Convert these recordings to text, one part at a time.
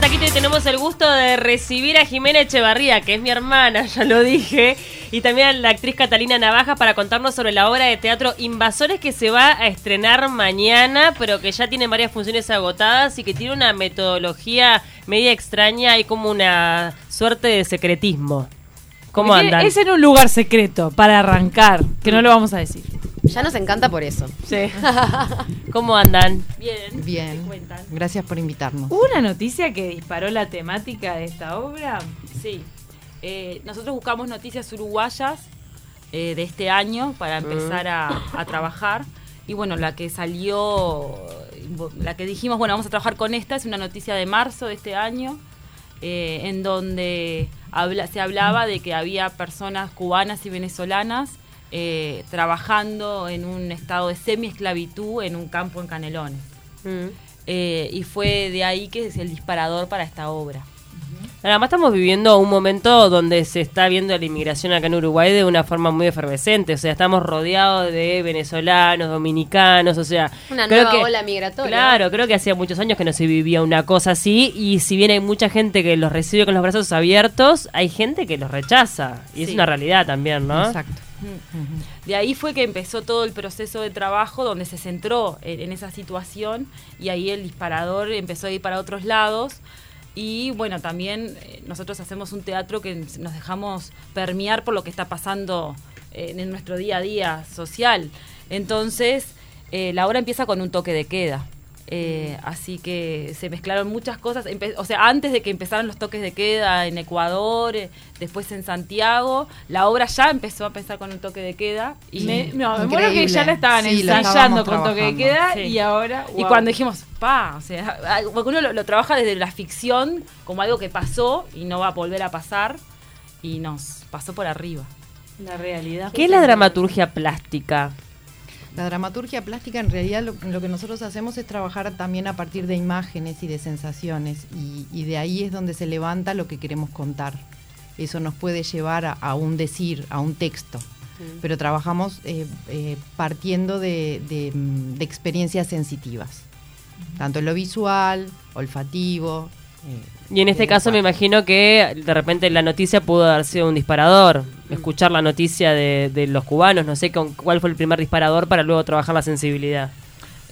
taquito y tenemos el gusto de recibir a Jimena Echevarría, que es mi hermana, ya lo dije, y también a la actriz Catalina Navaja para contarnos sobre la obra de teatro Invasores que se va a estrenar mañana, pero que ya tiene varias funciones agotadas y que tiene una metodología media extraña y como una suerte de secretismo. ¿Cómo andan? Es en un lugar secreto para arrancar, que no lo vamos a decir. Ya nos encanta por eso. Sí. ¿Cómo andan? Bien. ¿Qué cuentan? Gracias por invitarnos. Hubo una noticia que disparó la temática de esta obra. Sí. Eh, nosotros buscamos noticias uruguayas eh, de este año para empezar a, a trabajar. Y bueno, la que salió, la que dijimos, bueno, vamos a trabajar con esta, es una noticia de marzo de este año, eh, en donde habla, se hablaba de que había personas cubanas y venezolanas eh, trabajando en un estado de semi-esclavitud en un campo en Canelones. Mm. Eh, y fue de ahí que es el disparador para esta obra. Además estamos viviendo un momento donde se está viendo la inmigración acá en Uruguay de una forma muy efervescente, o sea, estamos rodeados de venezolanos, dominicanos, o sea, Una creo nueva que- ola migratoria. Claro, creo que hacía muchos años que no se vivía una cosa así y si bien hay mucha gente que los recibe con los brazos abiertos, hay gente que los rechaza y es una realidad también, ¿no? Exacto. De ahí fue que empezó todo el proceso de trabajo donde se centró en, esa situación y ahí el disparador empezó a ir para otros lados. Y bueno, también eh, nosotros hacemos un teatro que nos dejamos permear por lo que está pasando eh, en nuestro día a día social. Entonces, eh, la obra empieza con un toque de queda. Eh, así que se mezclaron muchas cosas. Empe- o sea, antes de que empezaran los toques de queda en Ecuador, eh, después en Santiago, la obra ya empezó a empezar con un toque de queda. Y, Me, no, me acuerdo que ya la estaban Sí, ensayando con toque de queda Sí. y ahora. y cuando dijimos, pa, o sea, porque uno lo, lo trabaja desde la ficción como algo que pasó y no va a volver a pasar, y nos pasó por arriba. La realidad. ¿Qué es la dramaturgia plástica? La dramaturgia plástica en realidad lo, lo que nosotros hacemos es trabajar también a partir de imágenes y de sensaciones y, y de ahí es donde se levanta lo que queremos contar. Eso nos puede llevar a, a un decir, a un texto. Pero trabajamos eh, eh, partiendo de, de, mm, de experiencias sensitivas, tanto en lo visual, olfativo. Eh, Y en este eh, caso me imagino que de repente la noticia pudo haber sido un disparador. Escuchar la noticia de, de los cubanos, no sé con cuál fue el primer disparador para luego trabajar la sensibilidad.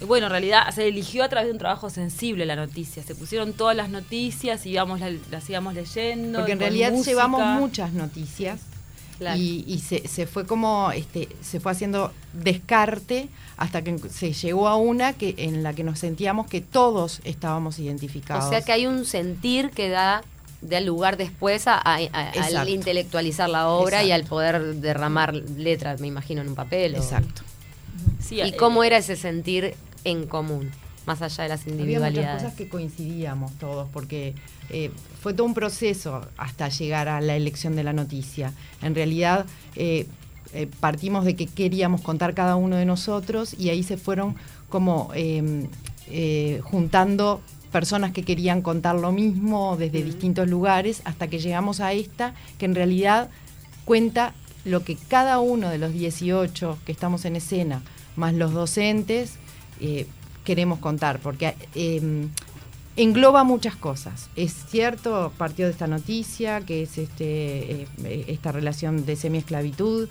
Y Bueno, en realidad se eligió a través de un trabajo sensible la noticia. Se pusieron todas las noticias y íbamos, la- las íbamos leyendo. Porque en realidad música. llevamos muchas noticias Claro. y, y se, se fue como, este, se fue haciendo descarte hasta que se llegó a una que en la que nos sentíamos que todos estábamos identificados. O sea que hay un sentir que da da lugar después a, a- a- al intelectualizar la obra y al poder derramar letras, me imagino, en un papel. o- Exacto. Sí, ¿Y eh, cómo era ese sentir en común, más allá de las Había muchas individualidades? cosas que coincidíamos todos, porque eh, fue todo un proceso hasta llegar a la elección de la noticia. En realidad, eh, eh, partimos de que queríamos contar cada uno de nosotros y ahí se fueron como eh, juntando personas que querían contar lo mismo desde distintos lugares hasta que llegamos a esta, que en realidad cuenta lo que cada uno de los 18 que estamos en escena, más los docentes, queremos contar, porque eh, engloba muchas cosas. Es cierto, partió de esta noticia, que es este, eh, esta relación de semiesclavitud,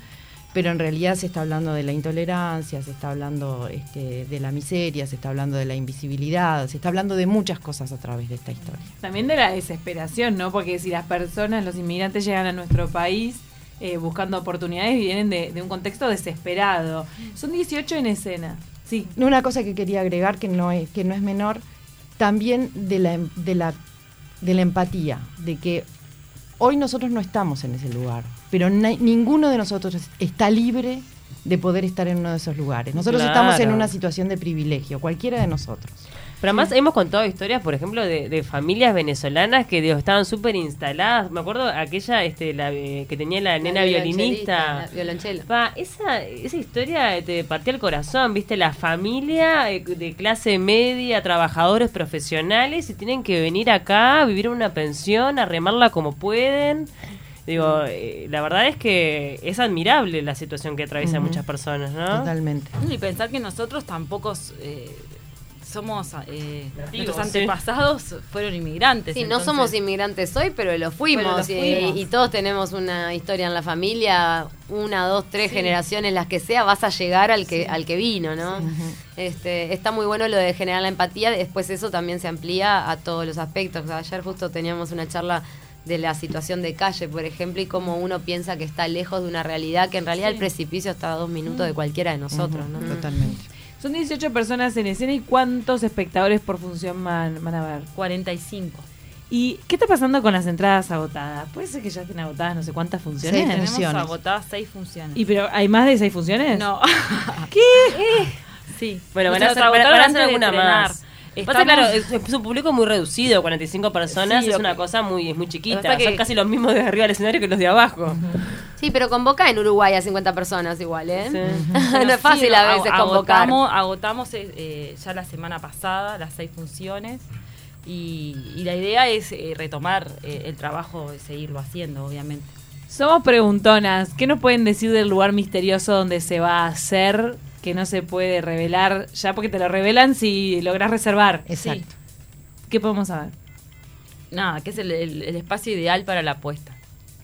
pero en realidad se está hablando de la intolerancia, se está hablando este, de la miseria, se está hablando de la invisibilidad, se está hablando de muchas cosas a través de esta historia. También de la desesperación, ¿no? Porque si las personas, los inmigrantes llegan a nuestro país eh, buscando oportunidades, vienen de un contexto desesperado. Son 18 en escena. Sí. Una cosa que quería agregar que no es, que no es menor, también de la, de, la, de la empatía, de que hoy nosotros no estamos en ese lugar, pero ninguno de nosotros es- está libre de poder estar en uno de esos lugares. Nosotros estamos en una situación de privilegio, cualquiera de nosotros. Pero además hemos contado historias, por ejemplo, de, de familias venezolanas que digo, estaban súper instaladas. Me acuerdo aquella este, la, eh, que tenía la nena violinista. La violonchela. Pa, esa, esa historia te partía el corazón, viste, la familia eh, de clase media, trabajadores profesionales, y tienen que venir acá, vivir en una pensión, a remarla como pueden. Digo, eh, la verdad es que es admirable la situación que atraviesan muchas personas, ¿no? Totalmente. Y pensar que nosotros tampoco eh, somos eh, nuestros sí. antepasados fueron inmigrantes. Sí, no somos inmigrantes hoy, pero lo fuimos. Pero lo y- fuimos. Y, todos tenemos una historia en la familia, una, dos, tres generaciones, las que sea, vas a llegar al que, al que vino, ¿no? este, está muy bueno lo de generar la empatía, después eso también se amplía a todos los aspectos. Ayer justo teníamos una charla de la situación de calle, por ejemplo, y cómo uno piensa que está lejos de una realidad, que en realidad el precipicio está a dos minutos de cualquiera de nosotros, ¿no? Totalmente. Son 18 personas en escena y cuántos espectadores por función van, van a ver. 45. ¿Y qué está pasando con las entradas agotadas? Puede ser que ya estén agotadas no sé cuántas funciones. Seis Tenemos Funciones. agotadas seis funciones. ¿Y pero hay más de seis funciones? no. ¿Qué? sí. Bueno, van a van hacer de alguna más. Estamos- Pasa, claro, es, es un público muy reducido, 45 personas, Sí, es una que- cosa muy, muy chiquita. que Son casi los mismos de arriba del escenario que los de abajo. Sí, pero convoca en Uruguay a 50 personas igual, ¿eh? Sí. no es fácil sí, a veces ag- convocar. Agotamos, agotamos eh, eh, ya la semana pasada las seis funciones y, y la idea es eh, retomar eh, el trabajo y seguirlo haciendo, obviamente. Somos preguntonas. ¿Qué nos pueden decir del lugar misterioso donde se va a hacer que no se puede revelar ya porque te lo revelan si logras reservar? Exacto. ¿Qué podemos saber? Nada, que es el, el- el espacio ideal para la apuesta.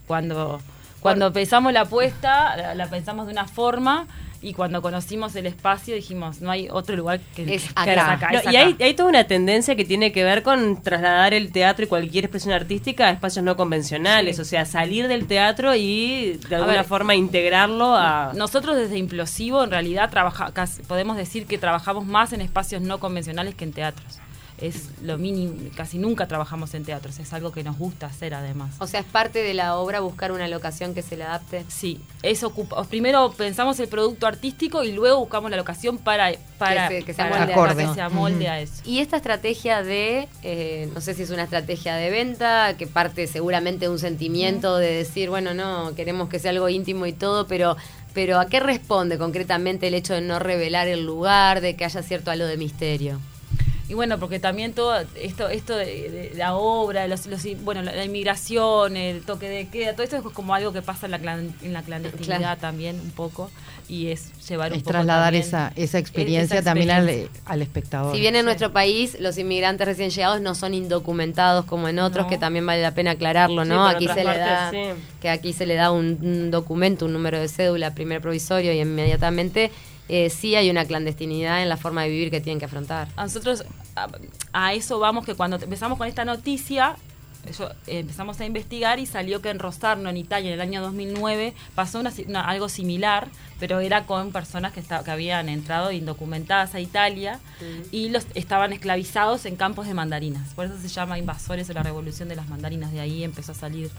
Cuando, cuando pensamos la apuesta, la, la pensamos de una forma y cuando conocimos el espacio dijimos, no hay otro lugar que, Es que acá. es acá, No, es y hay, acá. hay toda una tendencia que tiene que ver con trasladar el teatro y cualquier expresión artística a espacios no convencionales, Sí. o sea, salir del teatro y de alguna ver, forma integrarlo a... Nosotros desde Implosivo en realidad trabaja, casi- podemos decir que trabajamos más en espacios no convencionales que en teatros. Es lo mínimo, casi nunca trabajamos en teatros, es algo que nos gusta hacer además. O sea, es parte de la obra buscar una locación que se le adapte. Sí, eso ocupa. Primero pensamos el producto artístico y luego buscamos la locación para, para Que se- que se para- amolde a Acorde. que se amolde Ujú. a eso. Y esta estrategia de, eh, no sé si es una estrategia de venta, que parte seguramente de un sentimiento de decir, bueno, no, queremos que sea algo íntimo y todo, pero, pero ¿a qué responde concretamente el hecho de no revelar el lugar, de que haya cierto halo de misterio? Y bueno, porque también todo esto esto de, de la obra, los, los- bueno, la, la inmigración, el toque de queda, todo esto es como algo que pasa en la, clan- en la clandestinidad Claro. también un poco y es llevar un Es poco trasladar también esa, esa experiencia esa también al, al espectador. Si bien en Sí. nuestro país los inmigrantes recién llegados no son indocumentados como en otros, No. que también vale la pena aclararlo, ¿no? aquí se le da sí. que aquí se le da un, un documento, un número de cédula, primer provisorio y inmediatamente eh, sí hay una clandestinidad en la forma de vivir que tienen que afrontar. A nosotros a, a eso vamos que cuando empezamos con esta noticia yo, eh, empezamos a investigar y salió que en Rosarno, en Italia, en el año 2009, pasó una una- algo similar, pero era con personas que, que habían entrado indocumentadas a Italia y los estaban esclavizados en campos de mandarinas. Por eso se llama Invasores o la Revolución de las Mandarinas. De ahí empezó a salir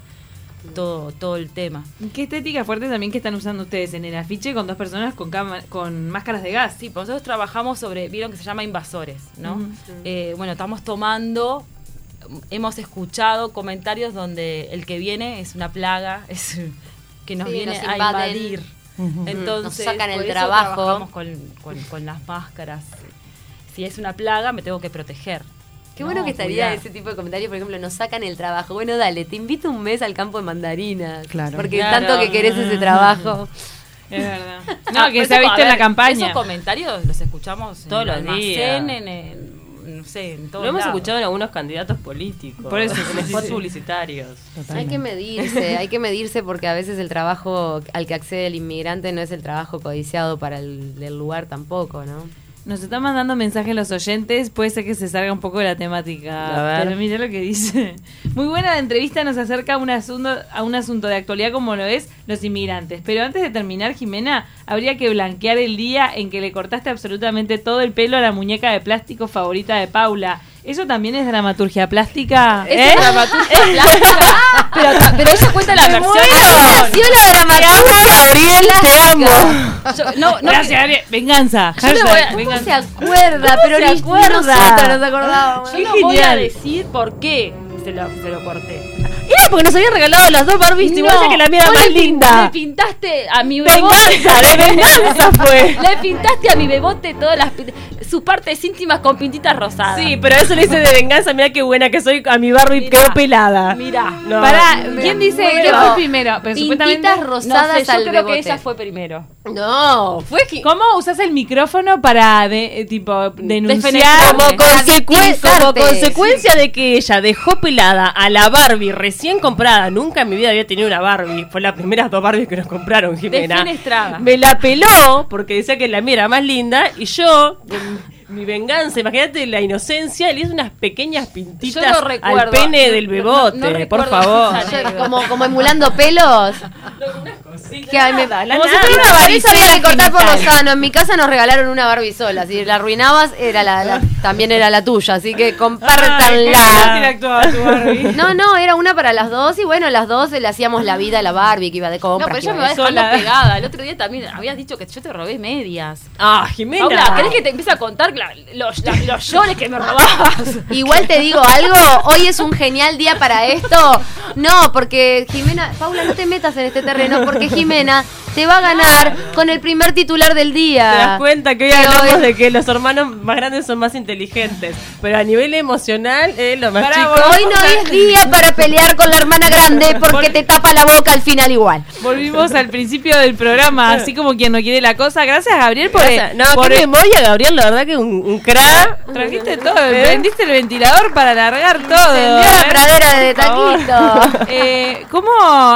todo, todo el tema. ¿Qué estética fuerte también que están usando ustedes en el afiche con dos personas con, con máscaras de gas? Sí, pues nosotros trabajamos sobre, vieron que se llama invasores, ¿no? Eh, bueno, estamos tomando, hemos escuchado comentarios donde el que viene es una plaga, es que nos Sí, viene nos a invadir. Entonces, Nos sacan el por eso trabajo. trabajamos con, con- con las máscaras. Si es una plaga, me tengo que proteger. Qué No, bueno que estaría cuidar. ese tipo de comentarios, por ejemplo, nos sacan el trabajo. Bueno, dale, te invito un mes al campo de mandarinas. Claro. Porque Claro. tanto que querés ese trabajo. Es verdad. Ah, No, que por se ha visto en la campaña. Esos comentarios los escuchamos Todos el los almacén, días. En, en- no sé, en todos Lo hemos escuchado en algunos candidatos políticos, Por eso, en spots sí. publicitarios. Hay que medirse, hay que medirse porque a veces el trabajo al que accede el inmigrante no es el trabajo codiciado para el del lugar tampoco, ¿no? Nos están mandando mensajes los oyentes, puede ser que se salga un poco de la temática. A ver. Pero mira lo que dice. Muy buena la entrevista, nos acerca a un, asunto, a un asunto de actualidad como lo es los inmigrantes. Pero antes de terminar, Jimena, habría que blanquear el día en que le cortaste absolutamente todo el pelo a la muñeca de plástico favorita de Paula. ¿Eso también es dramaturgia plástica? Eso ¿Eh? es dramaturgia plástica. Pero, pero ella cuenta la versión. Nació la dramaturgia Ariel, te amo. Yo- no, no, Gracias, Ariel. Venganza. Yo le Hashtag voy a- ¿Cómo venganza. se acuerda? Pero se ni acuerda? nosotros nos acordábamos. Yo no voy a decir por qué se lo, se lo corté. Porque nos habían regalado las dos Barbies y vos decías que la mía era más le linda. Le pintaste a mi bebote. Venganza, de venganza fue. Le pintaste a mi bebote todas las sus partes íntimas con pintitas rosadas. Sí, pero eso le hice de venganza. Mira qué buena que soy. A mi Barbie Mirá, quedó pelada. mirá. No. Pará, ¿quién dice Bueno, que fue primero? Pero. Pintitas No rosadas sé, al yo creo bebote. que ella fue primero. No, fue que... ¿Cómo usas el micrófono para de, eh, tipo denunciar? Como, consecuencia de que ella dejó pelada a la Barbie recién comprada, nunca en mi vida había tenido una Barbie, fue las primeras dos Barbies que nos compraron, Jimena. Me la peló porque decía que la mía era más linda y yo, mi venganza, imagínate la inocencia, le hice unas pequeñas pintitas recuerdo. al pene del no- bebote, no por favor. como, como emulando pelos. Que ay, me- Nada, la como si fuera una eso había que cortar por lo genital. sano. En mi casa nos regalaron una Barbie sola. Si la arruinabas, era la, la- también era la tuya. Así que compártanla. Barbie. No, no, era una para las dos y bueno, las dos le hacíamos la vida a la Barbie que iba de No, compras. pero que ella iba me va de- dejando sola. pegada. El otro día también habías dicho que yo te robé medias. Ah, Jimena. Paula, ¿querés que te empiece a contar la- los, la- los llores que me robabas? Igual te digo algo, hoy es un genial día para esto. No, porque Jimena, Paula, no te metas en este terreno porque Jimena te va a ganar con el primer titular del día. Te das cuenta que hoy Pero hablamos hoy- de que los hermanos más grandes son más inteligentes, pero a nivel emocional, eh, los más Pará, chicos. Hoy no es día para pelear con la hermana grande porque te tapa la boca al final igual. Volvimos al principio del programa, así como quien no quiere la cosa. Gracias, Gabriel, por, Gracias. No, por qué memoria, Gabriel, la verdad que un, un crack. Trajiste todo, prendiste el ventilador para alargar todo. La ¿eh? pradera de taquito. Eh, ¿Cómo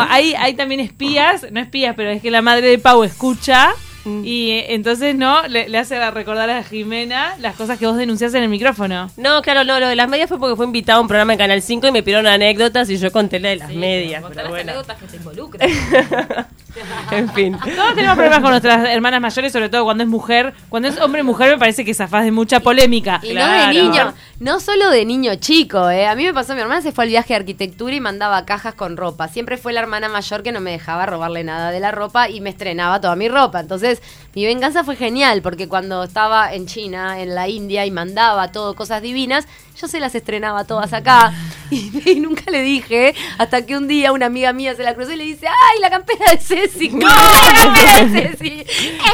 hay, hay también espías? No espías, pero es que la madre de Pau escucha y eh, entonces no le, le hace recordar a Jimena las cosas que vos denunciás en el micrófono. No, claro, no, lo de las medias fue porque fue invitado a un programa en Canal 5 y me pidieron anécdotas y yo conté la de las medias. Contar Pero las bueno. anécdotas que te involucran. en fin. Todos tenemos problemas con nuestras hermanas mayores, sobre todo cuando es mujer. Cuando es hombre-mujer me parece que zafás de mucha polémica. Y Claro. no de niño, no solo de niño chico, ¿eh? A mí me pasó, mi hermana se fue al viaje de arquitectura y mandaba cajas con ropa. Siempre fue la hermana mayor que no me dejaba robarle nada de la ropa y me estrenaba toda mi ropa. Entonces, mi venganza fue genial porque cuando estaba en China, en la India y mandaba todo cosas divinas, yo se las estrenaba todas acá y, y nunca le dije hasta que un día una amiga mía se la cruzó y le dice, ¡ay, la campera de Ceci! ¡No, la campera de Ceci!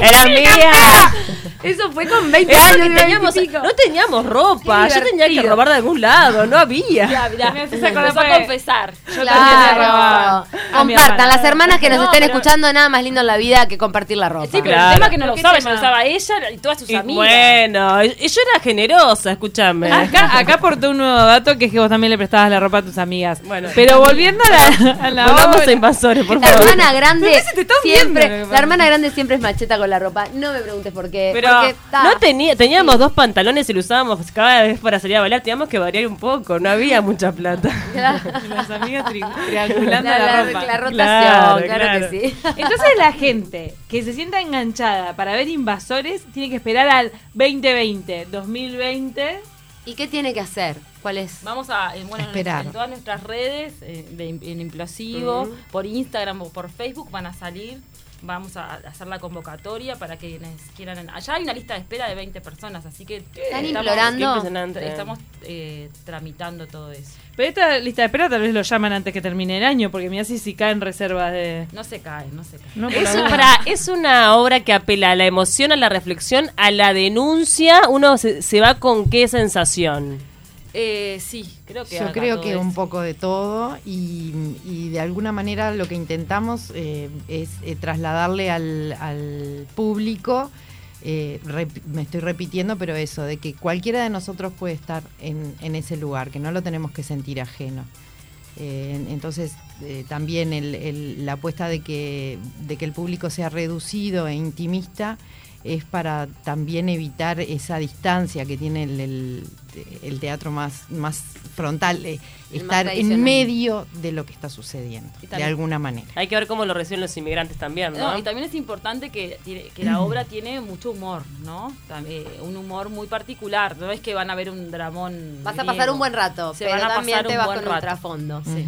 ¡Es Era mía. campera! Eso fue con 20 Eso años. que 20 y teníamos, pico. no teníamos ropa, yo tenía que robar de algún lado, no había. Mirá, mirá, Me empezó a confesar. Yo también le robaba Claro. Compartan, las hermanas que nos No, estén pero- escuchando, nada más lindo en la vida que compartir la ropa. Sí, pero Claro. el tema es que no lo ¿Qué usaba, tema? lo usaba ella y todas sus Y amigas. bueno, yo era generosa, escúchame. Acá, acá aporté un nuevo dato que es que vos también le prestabas la ropa a tus amigas. Bueno. Pero volviendo a la, a la Volvamos a invasores, por La favor. hermana grande siempre, viendo, la hermana grande siempre es macheta con la ropa. No me preguntes por qué. Pero porque está- no tenía, teníamos dos pantalones y lo usábamos cada vez para salir a bailar, teníamos que variar un poco, no había mucha plata. las amigas tri- triangulando la, la, la- ropa. la rotación, Claro, claro, claro. que sí. Entonces la gente que se sienta enganchada para ver invasores tiene que esperar al 2020, 2020. ¿Y qué tiene que hacer? ¿Cuál es? Vamos a, eh, bueno, en, Esperar. en todas nuestras redes, eh, de, en Implosivo, por Instagram o por Facebook van a salir. Vamos a hacer la convocatoria para quienes quieran. Allá hay una lista de espera de 20 personas, así que Están estamos- implorando. Estamos eh, tramitando todo eso. Pero esta lista de espera tal vez lo llaman antes que termine el año, porque mira si, si caen reservas de... No se cae, no se cae. No, Es, para, es una obra que apela a la emoción, a la reflexión, a la denuncia. Uno se, se va con qué sensación. Eh, sí, creo que Yo creo que es- un poco de todo y, y de alguna manera lo que intentamos eh, es eh, trasladarle al, al público, eh, rep- me estoy repitiendo, pero eso, de que cualquiera de nosotros puede estar en, en ese lugar, que no lo tenemos que sentir ajeno. En- entonces, también el- el- la apuesta de que, de que el público sea reducido e intimista es para también evitar esa distancia que tiene el, el- el teatro más, más frontal, eh, más estar en medio de lo que está sucediendo, de también- alguna manera. Hay que ver cómo lo reciben los inmigrantes también, ¿no? No, y también es importante que, tiene- que la obra tiene mucho humor, ¿no? Tam- eh, un humor muy particular. No es que van a ver un dramón. Vas a pasar un buen rato, Se pero van a también pasar te un vas buen con un rato. trasfondo. Sí.